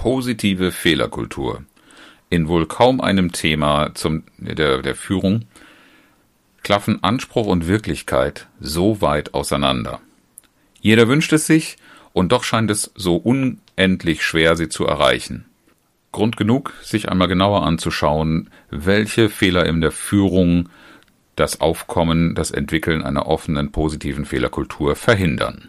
Positive Fehlerkultur. In wohl kaum einem Thema zum, der, der Führung klaffen Anspruch und Wirklichkeit so weit auseinander. Jeder wünscht es sich, und doch scheint es so unendlich schwer, sie zu erreichen. Grund genug, sich einmal genauer anzuschauen, welche Fehler in der Führung das Aufkommen, das Entwickeln einer offenen, positiven Fehlerkultur verhindern.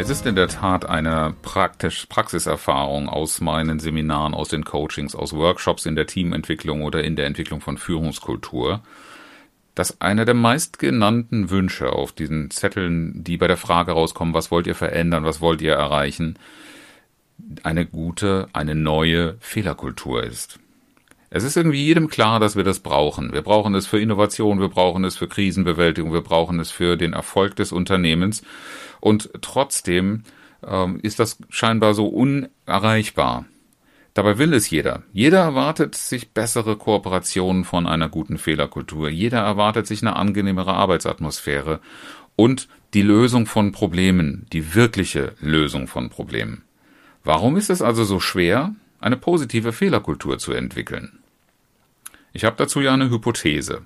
Es ist in der Tat eine praktisch Praxiserfahrung aus meinen Seminaren, aus den Coachings, aus Workshops in der Teamentwicklung oder in der Entwicklung von Führungskultur, dass einer der meistgenannten Wünsche auf diesen Zetteln, die bei der Frage rauskommen, was wollt ihr verändern, was wollt ihr erreichen, eine gute, eine neue Fehlerkultur ist. Es ist irgendwie jedem klar, dass wir das brauchen. Wir brauchen es für Innovation, wir brauchen es für Krisenbewältigung, wir brauchen es für den Erfolg des Unternehmens. Und trotzdem ähm, ist das scheinbar so unerreichbar. Dabei will es jeder. Jeder erwartet sich bessere Kooperationen von einer guten Fehlerkultur. Jeder erwartet sich eine angenehmere Arbeitsatmosphäre und die Lösung von Problemen, die wirkliche Lösung von Problemen. Warum ist es also so schwer, eine positive Fehlerkultur zu entwickeln? Ich habe dazu ja eine Hypothese.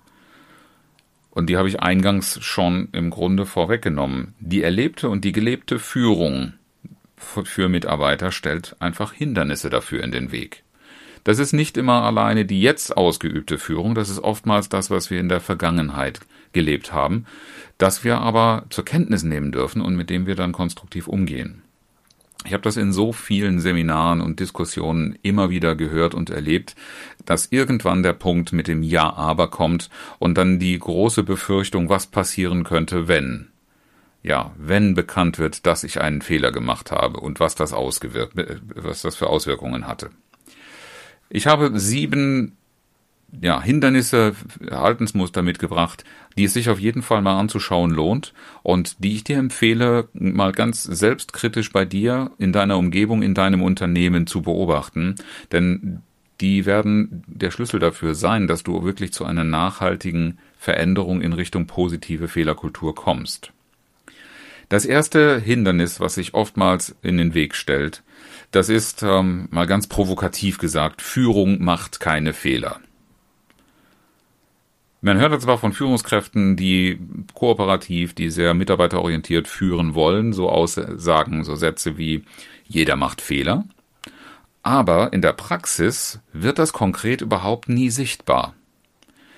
Und die habe ich eingangs schon im Grunde vorweggenommen. Die erlebte und die gelebte Führung für Mitarbeiter stellt einfach Hindernisse dafür in den Weg. Das ist nicht immer alleine die jetzt ausgeübte Führung, das ist oftmals das, was wir in der Vergangenheit gelebt haben, das wir aber zur Kenntnis nehmen dürfen und mit dem wir dann konstruktiv umgehen. Ich habe das in so vielen Seminaren und Diskussionen immer wieder gehört und erlebt, dass irgendwann der Punkt mit dem Ja aber kommt und dann die große Befürchtung, was passieren könnte, wenn. Ja, wenn bekannt wird, dass ich einen Fehler gemacht habe und was das ausgewirkt, was das für Auswirkungen hatte. Ich habe sieben ja, Hindernisse, Verhaltensmuster mitgebracht, die es sich auf jeden Fall mal anzuschauen lohnt und die ich dir empfehle, mal ganz selbstkritisch bei dir, in deiner Umgebung, in deinem Unternehmen zu beobachten. Denn die werden der Schlüssel dafür sein, dass du wirklich zu einer nachhaltigen Veränderung in Richtung positive Fehlerkultur kommst. Das erste Hindernis, was sich oftmals in den Weg stellt, das ist ähm, mal ganz provokativ gesagt, Führung macht keine Fehler. Man hört zwar von Führungskräften, die kooperativ, die sehr mitarbeiterorientiert führen wollen, so Aussagen, so Sätze wie jeder macht Fehler, aber in der Praxis wird das konkret überhaupt nie sichtbar.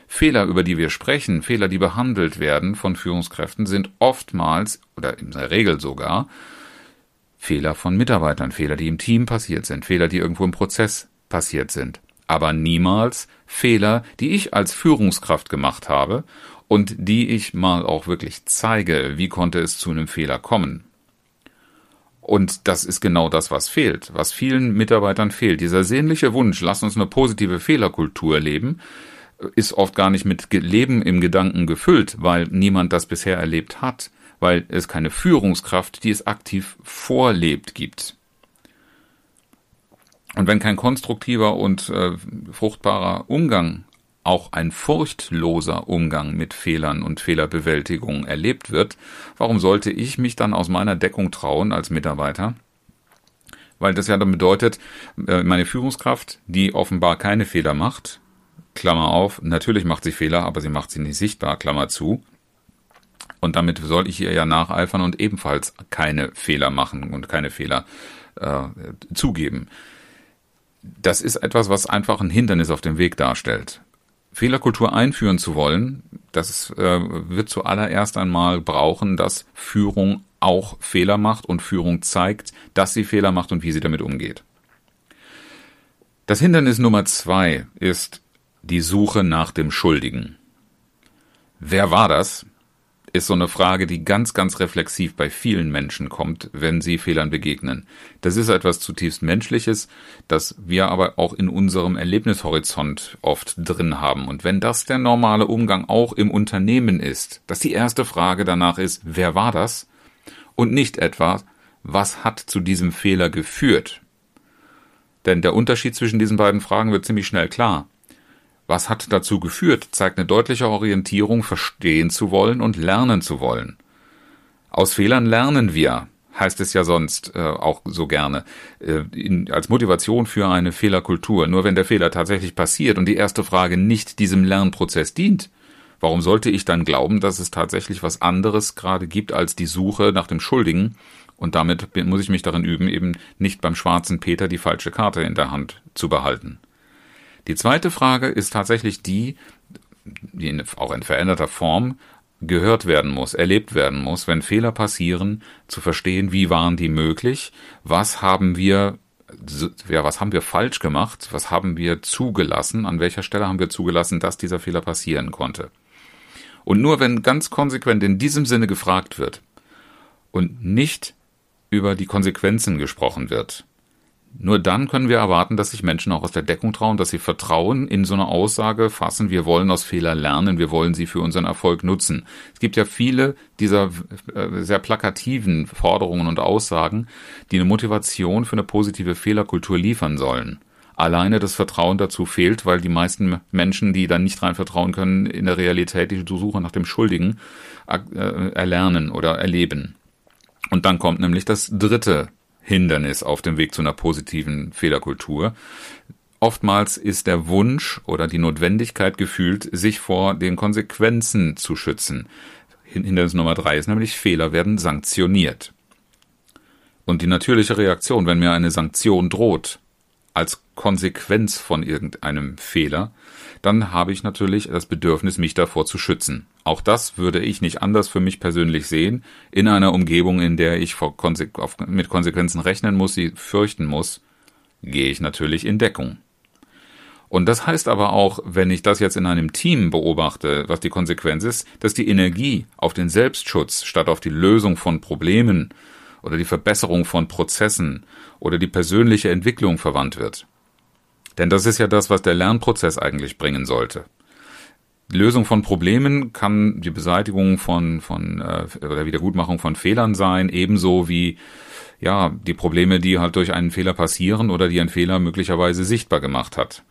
Fehler, über die wir sprechen, Fehler, die behandelt werden von Führungskräften, sind oftmals oder in der Regel sogar Fehler von Mitarbeitern, Fehler, die im Team passiert sind, Fehler, die irgendwo im Prozess passiert sind aber niemals Fehler, die ich als Führungskraft gemacht habe und die ich mal auch wirklich zeige, wie konnte es zu einem Fehler kommen. Und das ist genau das, was fehlt, was vielen Mitarbeitern fehlt. Dieser sehnliche Wunsch, lass uns eine positive Fehlerkultur leben, ist oft gar nicht mit Leben im Gedanken gefüllt, weil niemand das bisher erlebt hat, weil es keine Führungskraft, die es aktiv vorlebt, gibt. Und wenn kein konstruktiver und äh, fruchtbarer Umgang, auch ein furchtloser Umgang mit Fehlern und Fehlerbewältigung erlebt wird, warum sollte ich mich dann aus meiner Deckung trauen als Mitarbeiter? Weil das ja dann bedeutet, äh, meine Führungskraft, die offenbar keine Fehler macht, Klammer auf, natürlich macht sie Fehler, aber sie macht sie nicht sichtbar, Klammer zu. Und damit soll ich ihr ja nacheifern und ebenfalls keine Fehler machen und keine Fehler äh, zugeben das ist etwas, was einfach ein Hindernis auf dem Weg darstellt. Fehlerkultur einführen zu wollen, das äh, wird zuallererst einmal brauchen, dass Führung auch Fehler macht und Führung zeigt, dass sie Fehler macht und wie sie damit umgeht. Das Hindernis Nummer zwei ist die Suche nach dem Schuldigen. Wer war das? Ist so eine Frage, die ganz, ganz reflexiv bei vielen Menschen kommt, wenn sie Fehlern begegnen. Das ist etwas zutiefst Menschliches, das wir aber auch in unserem Erlebnishorizont oft drin haben. Und wenn das der normale Umgang auch im Unternehmen ist, dass die erste Frage danach ist, wer war das? Und nicht etwa, was hat zu diesem Fehler geführt? Denn der Unterschied zwischen diesen beiden Fragen wird ziemlich schnell klar. Was hat dazu geführt, zeigt eine deutliche Orientierung, verstehen zu wollen und lernen zu wollen. Aus Fehlern lernen wir, heißt es ja sonst äh, auch so gerne, äh, in, als Motivation für eine Fehlerkultur. Nur wenn der Fehler tatsächlich passiert und die erste Frage nicht diesem Lernprozess dient, warum sollte ich dann glauben, dass es tatsächlich was anderes gerade gibt als die Suche nach dem Schuldigen? Und damit muss ich mich darin üben, eben nicht beim schwarzen Peter die falsche Karte in der Hand zu behalten. Die zweite Frage ist tatsächlich die, die in, auch in veränderter Form gehört werden muss, erlebt werden muss, wenn Fehler passieren, zu verstehen, wie waren die möglich, was haben wir ja, was haben wir falsch gemacht, was haben wir zugelassen, an welcher Stelle haben wir zugelassen, dass dieser Fehler passieren konnte. Und nur wenn ganz konsequent in diesem Sinne gefragt wird und nicht über die Konsequenzen gesprochen wird, nur dann können wir erwarten, dass sich Menschen auch aus der Deckung trauen, dass sie Vertrauen in so eine Aussage fassen, wir wollen aus Fehler lernen, wir wollen sie für unseren Erfolg nutzen. Es gibt ja viele dieser äh, sehr plakativen Forderungen und Aussagen, die eine Motivation für eine positive Fehlerkultur liefern sollen. Alleine das Vertrauen dazu fehlt, weil die meisten Menschen, die dann nicht rein vertrauen können, in der Realität die Suche nach dem Schuldigen äh, erlernen oder erleben. Und dann kommt nämlich das dritte Hindernis auf dem Weg zu einer positiven Fehlerkultur. Oftmals ist der Wunsch oder die Notwendigkeit gefühlt, sich vor den Konsequenzen zu schützen. Hindernis Nummer drei ist nämlich, Fehler werden sanktioniert. Und die natürliche Reaktion, wenn mir eine Sanktion droht, als Konsequenz von irgendeinem Fehler, dann habe ich natürlich das Bedürfnis, mich davor zu schützen. Auch das würde ich nicht anders für mich persönlich sehen, in einer Umgebung, in der ich Konse mit Konsequenzen rechnen muss, sie fürchten muss, gehe ich natürlich in Deckung. Und das heißt aber auch, wenn ich das jetzt in einem Team beobachte, was die Konsequenz ist, dass die Energie auf den Selbstschutz statt auf die Lösung von Problemen oder die Verbesserung von Prozessen oder die persönliche Entwicklung verwandt wird. Denn das ist ja das, was der Lernprozess eigentlich bringen sollte. Die Lösung von Problemen kann die Beseitigung von, von äh, oder Wiedergutmachung von Fehlern sein, ebenso wie ja die Probleme, die halt durch einen Fehler passieren oder die ein Fehler möglicherweise sichtbar gemacht hat.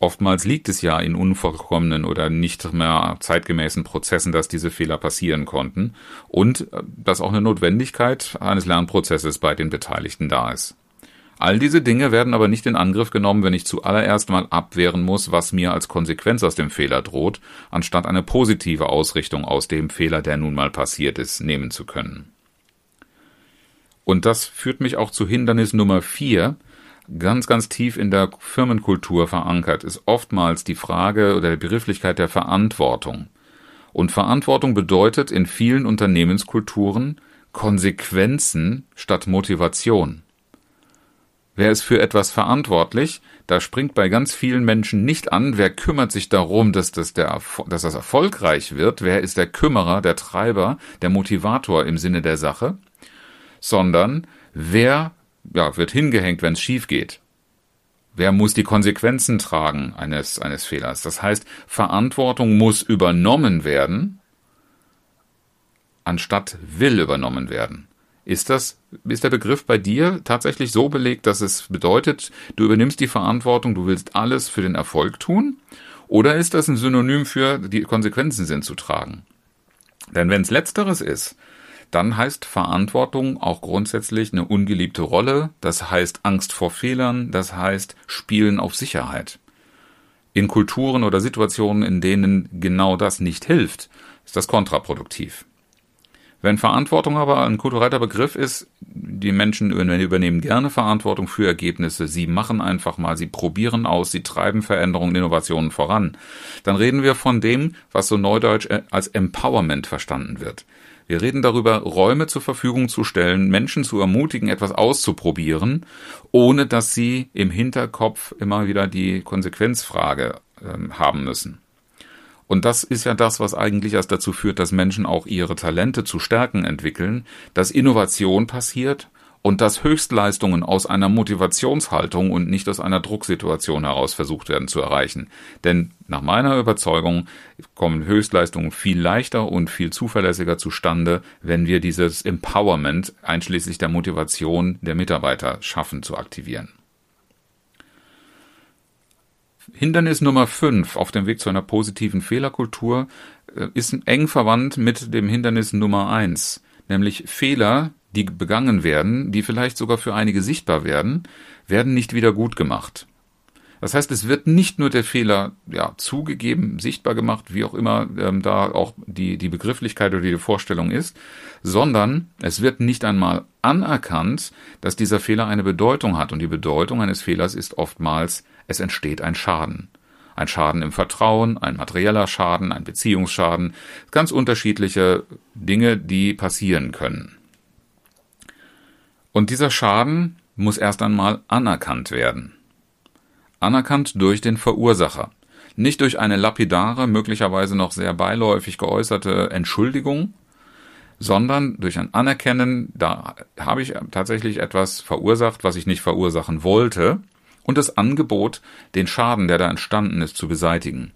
Oftmals liegt es ja in unvollkommenen oder nicht mehr zeitgemäßen Prozessen, dass diese Fehler passieren konnten und äh, dass auch eine Notwendigkeit eines Lernprozesses bei den Beteiligten da ist. All diese Dinge werden aber nicht in Angriff genommen, wenn ich zuallererst mal abwehren muss, was mir als Konsequenz aus dem Fehler droht, anstatt eine positive Ausrichtung aus dem Fehler, der nun mal passiert ist, nehmen zu können. Und das führt mich auch zu Hindernis Nummer vier, ganz, ganz tief in der Firmenkultur verankert, ist oftmals die Frage oder die Begrifflichkeit der Verantwortung. Und Verantwortung bedeutet in vielen Unternehmenskulturen Konsequenzen statt Motivation. Wer ist für etwas verantwortlich? Da springt bei ganz vielen Menschen nicht an, wer kümmert sich darum, dass das, der, dass das erfolgreich wird, wer ist der Kümmerer, der Treiber, der Motivator im Sinne der Sache, sondern wer ja, wird hingehängt, wenn es schief geht. Wer muss die Konsequenzen tragen eines, eines Fehlers? Das heißt, Verantwortung muss übernommen werden, anstatt will übernommen werden. Ist das, ist der Begriff bei dir tatsächlich so belegt, dass es bedeutet, du übernimmst die Verantwortung, du willst alles für den Erfolg tun? Oder ist das ein Synonym für die Konsequenzen sind zu tragen? Denn wenn es letzteres ist, dann heißt Verantwortung auch grundsätzlich eine ungeliebte Rolle, das heißt Angst vor Fehlern, das heißt Spielen auf Sicherheit. In Kulturen oder Situationen, in denen genau das nicht hilft, ist das kontraproduktiv. Wenn Verantwortung aber ein kultureller Begriff ist, die Menschen übernehmen gerne Verantwortung für Ergebnisse. Sie machen einfach mal, sie probieren aus, sie treiben Veränderungen, Innovationen voran. Dann reden wir von dem, was so neudeutsch äh, als Empowerment verstanden wird. Wir reden darüber, Räume zur Verfügung zu stellen, Menschen zu ermutigen, etwas auszuprobieren, ohne dass sie im Hinterkopf immer wieder die Konsequenzfrage äh, haben müssen. Und das ist ja das, was eigentlich erst dazu führt, dass Menschen auch ihre Talente zu Stärken entwickeln, dass Innovation passiert und dass Höchstleistungen aus einer Motivationshaltung und nicht aus einer Drucksituation heraus versucht werden zu erreichen. Denn nach meiner Überzeugung kommen Höchstleistungen viel leichter und viel zuverlässiger zustande, wenn wir dieses Empowerment einschließlich der Motivation der Mitarbeiter schaffen zu aktivieren. Hindernis Nummer 5 auf dem Weg zu einer positiven Fehlerkultur äh, ist eng verwandt mit dem Hindernis Nummer 1, nämlich Fehler, die begangen werden, die vielleicht sogar für einige sichtbar werden, werden nicht wieder gut gemacht. Das heißt, es wird nicht nur der Fehler ja, zugegeben, sichtbar gemacht, wie auch immer ähm, da auch die, die Begrifflichkeit oder die Vorstellung ist, sondern es wird nicht einmal anerkannt, dass dieser Fehler eine Bedeutung hat. Und die Bedeutung eines Fehlers ist oftmals, es entsteht ein Schaden. Ein Schaden im Vertrauen, ein materieller Schaden, ein Beziehungsschaden, ganz unterschiedliche Dinge, die passieren können. Und dieser Schaden muss erst einmal anerkannt werden. Anerkannt durch den Verursacher. Nicht durch eine lapidare, möglicherweise noch sehr beiläufig geäußerte Entschuldigung, sondern durch ein Anerkennen, da habe ich tatsächlich etwas verursacht, was ich nicht verursachen wollte, und das Angebot, den Schaden, der da entstanden ist, zu beseitigen.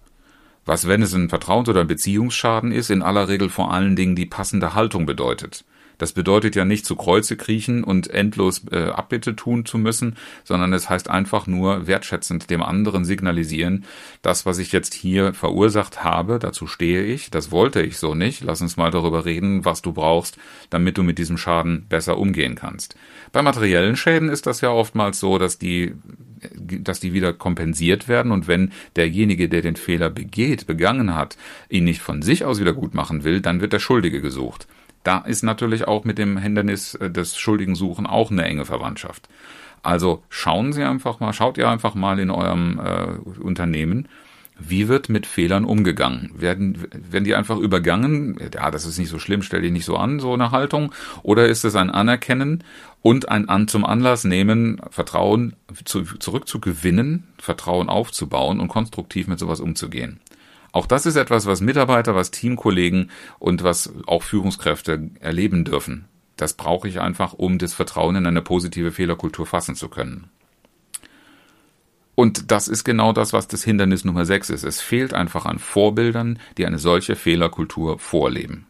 Was, wenn es ein Vertrauens- oder ein Beziehungsschaden ist, in aller Regel vor allen Dingen die passende Haltung bedeutet. Das bedeutet ja nicht zu Kreuze kriechen und endlos äh, Abbitte tun zu müssen, sondern es heißt einfach nur wertschätzend dem anderen signalisieren, das, was ich jetzt hier verursacht habe, dazu stehe ich, das wollte ich so nicht, lass uns mal darüber reden, was du brauchst, damit du mit diesem Schaden besser umgehen kannst. Bei materiellen Schäden ist das ja oftmals so, dass die dass die wieder kompensiert werden und wenn derjenige, der den Fehler begeht, begangen hat, ihn nicht von sich aus wieder gut machen will, dann wird der Schuldige gesucht. Da ist natürlich auch mit dem Hindernis äh, des Schuldigen suchen auch eine enge Verwandtschaft. Also schauen Sie einfach mal, schaut ihr einfach mal in eurem äh, Unternehmen, wie wird mit Fehlern umgegangen? Werden, werden die einfach übergangen? Ja, das ist nicht so schlimm, stell dich nicht so an, so eine Haltung. Oder ist es ein Anerkennen und ein An zum Anlass nehmen, Vertrauen zu, zurückzugewinnen, Vertrauen aufzubauen und konstruktiv mit sowas umzugehen? Auch das ist etwas, was Mitarbeiter, was Teamkollegen und was auch Führungskräfte erleben dürfen. Das brauche ich einfach, um das Vertrauen in eine positive Fehlerkultur fassen zu können. Und das ist genau das, was das Hindernis Nummer 6 ist. Es fehlt einfach an Vorbildern, die eine solche Fehlerkultur vorleben.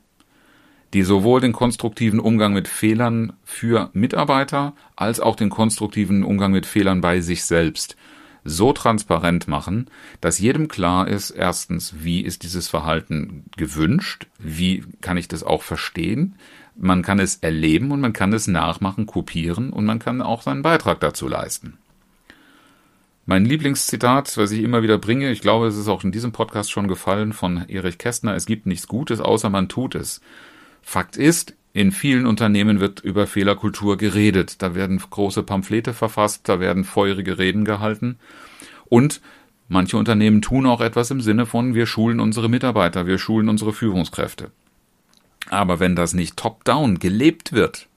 Die sowohl den konstruktiven Umgang mit Fehlern für Mitarbeiter als auch den konstruktiven Umgang mit Fehlern bei sich selbst so transparent machen, dass jedem klar ist, erstens, wie ist dieses Verhalten gewünscht, wie kann ich das auch verstehen, man kann es erleben und man kann es nachmachen, kopieren und man kann auch seinen Beitrag dazu leisten. Mein Lieblingszitat, was ich immer wieder bringe, ich glaube, es ist auch in diesem Podcast schon gefallen von Erich Kästner, es gibt nichts Gutes, außer man tut es. Fakt ist, in vielen Unternehmen wird über Fehlerkultur geredet. Da werden große Pamphlete verfasst, da werden feurige Reden gehalten. Und manche Unternehmen tun auch etwas im Sinne von, wir schulen unsere Mitarbeiter, wir schulen unsere Führungskräfte. Aber wenn das nicht top-down gelebt wird,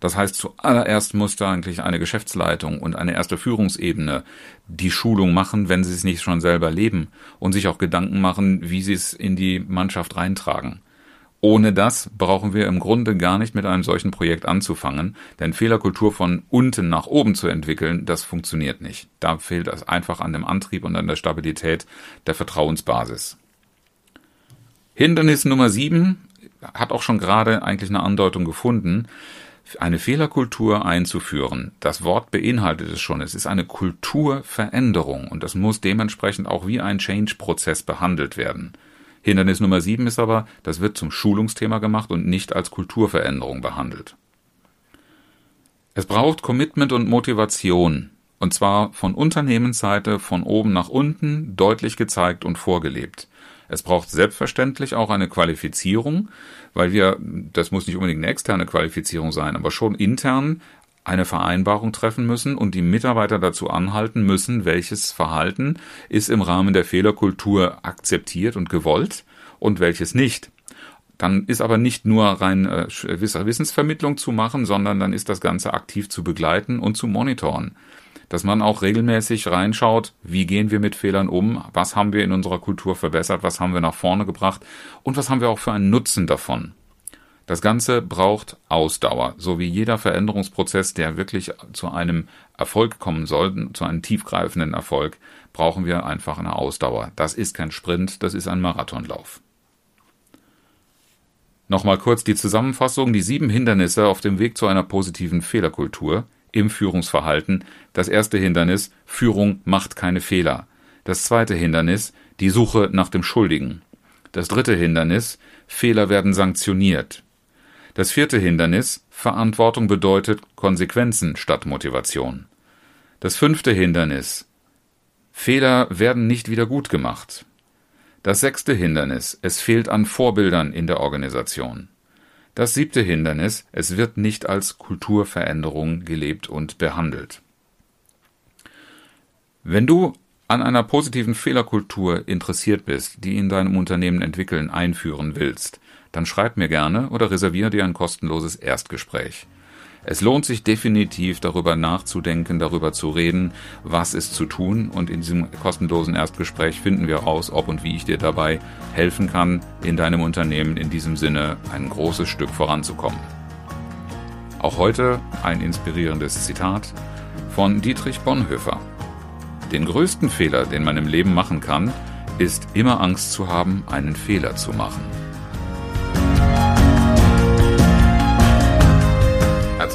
das heißt, zuallererst muss da eigentlich eine Geschäftsleitung und eine erste Führungsebene die Schulung machen, wenn sie es nicht schon selber leben und sich auch Gedanken machen, wie sie es in die Mannschaft reintragen. Ohne das brauchen wir im Grunde gar nicht mit einem solchen Projekt anzufangen, denn Fehlerkultur von unten nach oben zu entwickeln, das funktioniert nicht. Da fehlt es einfach an dem Antrieb und an der Stabilität der Vertrauensbasis. Hindernis Nummer sieben hat auch schon gerade eigentlich eine Andeutung gefunden, eine Fehlerkultur einzuführen. Das Wort beinhaltet es schon. Es ist eine Kulturveränderung und das muss dementsprechend auch wie ein Change-Prozess behandelt werden. Hindernis Nummer sieben ist aber, das wird zum Schulungsthema gemacht und nicht als Kulturveränderung behandelt. Es braucht Commitment und Motivation, und zwar von Unternehmensseite von oben nach unten deutlich gezeigt und vorgelebt. Es braucht selbstverständlich auch eine Qualifizierung, weil wir, das muss nicht unbedingt eine externe Qualifizierung sein, aber schon intern eine Vereinbarung treffen müssen und die Mitarbeiter dazu anhalten müssen, welches Verhalten ist im Rahmen der Fehlerkultur akzeptiert und gewollt und welches nicht. Dann ist aber nicht nur rein äh, Wissensvermittlung zu machen, sondern dann ist das Ganze aktiv zu begleiten und zu monitoren. dass man auch regelmäßig reinschaut, wie gehen wir mit Fehlern um, was haben wir in unserer Kultur verbessert, was haben wir nach vorne gebracht und was haben wir auch für einen Nutzen davon. Das Ganze braucht Ausdauer, so wie jeder Veränderungsprozess, der wirklich zu einem Erfolg kommen soll, zu einem tiefgreifenden Erfolg, brauchen wir einfach eine Ausdauer. Das ist kein Sprint, das ist ein Marathonlauf. Nochmal kurz die Zusammenfassung. Die sieben Hindernisse auf dem Weg zu einer positiven Fehlerkultur im Führungsverhalten. Das erste Hindernis, Führung macht keine Fehler. Das zweite Hindernis, die Suche nach dem Schuldigen. Das dritte Hindernis, Fehler werden sanktioniert. Das vierte Hindernis, Verantwortung bedeutet Konsequenzen statt Motivation. Das fünfte Hindernis, Fehler werden nicht wieder gut gemacht. Das sechste Hindernis, es fehlt an Vorbildern in der Organisation. Das siebte Hindernis, es wird nicht als Kulturveränderung gelebt und behandelt. Wenn du an einer positiven Fehlerkultur interessiert bist, die in deinem Unternehmen entwickeln, einführen willst, dann schreib mir gerne oder reserviere dir ein kostenloses Erstgespräch. Es lohnt sich definitiv darüber nachzudenken, darüber zu reden, was ist zu tun und in diesem kostenlosen Erstgespräch finden wir raus, ob und wie ich dir dabei helfen kann, in deinem Unternehmen in diesem Sinne ein großes Stück voranzukommen. Auch heute ein inspirierendes Zitat von Dietrich Bonhoeffer. Den größten Fehler, den man im Leben machen kann, ist immer Angst zu haben, einen Fehler zu machen.